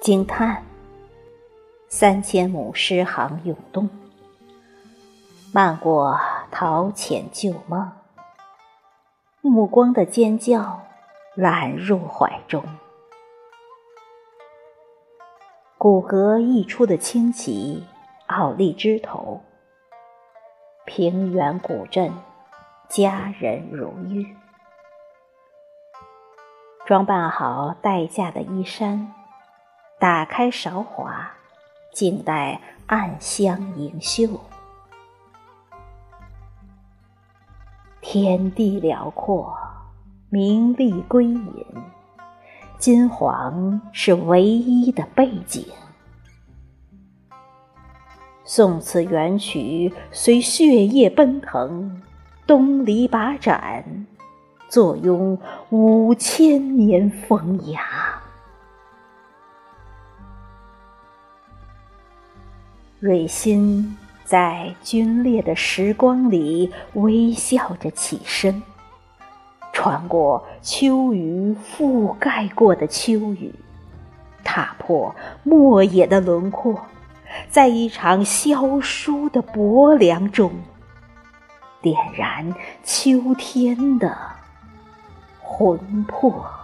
惊叹，三千亩诗行涌动，漫过陶潜旧梦，目光的尖叫揽入怀中，骨骼溢出的清奇，傲立枝头，平原古镇，佳人如玉，装扮好待嫁的衣衫。打开韶华，静待暗香盈袖。天地辽阔，名利归隐，金黄是唯一的背景。宋词元曲随血液奔腾，东篱把盏，坐拥五千年风雅。蕊心在皲裂的时光里微笑着起身，穿过秋雨覆盖过的秋雨，踏破漠野的轮廓，在一场萧疏的薄凉中，点燃秋天的魂魄。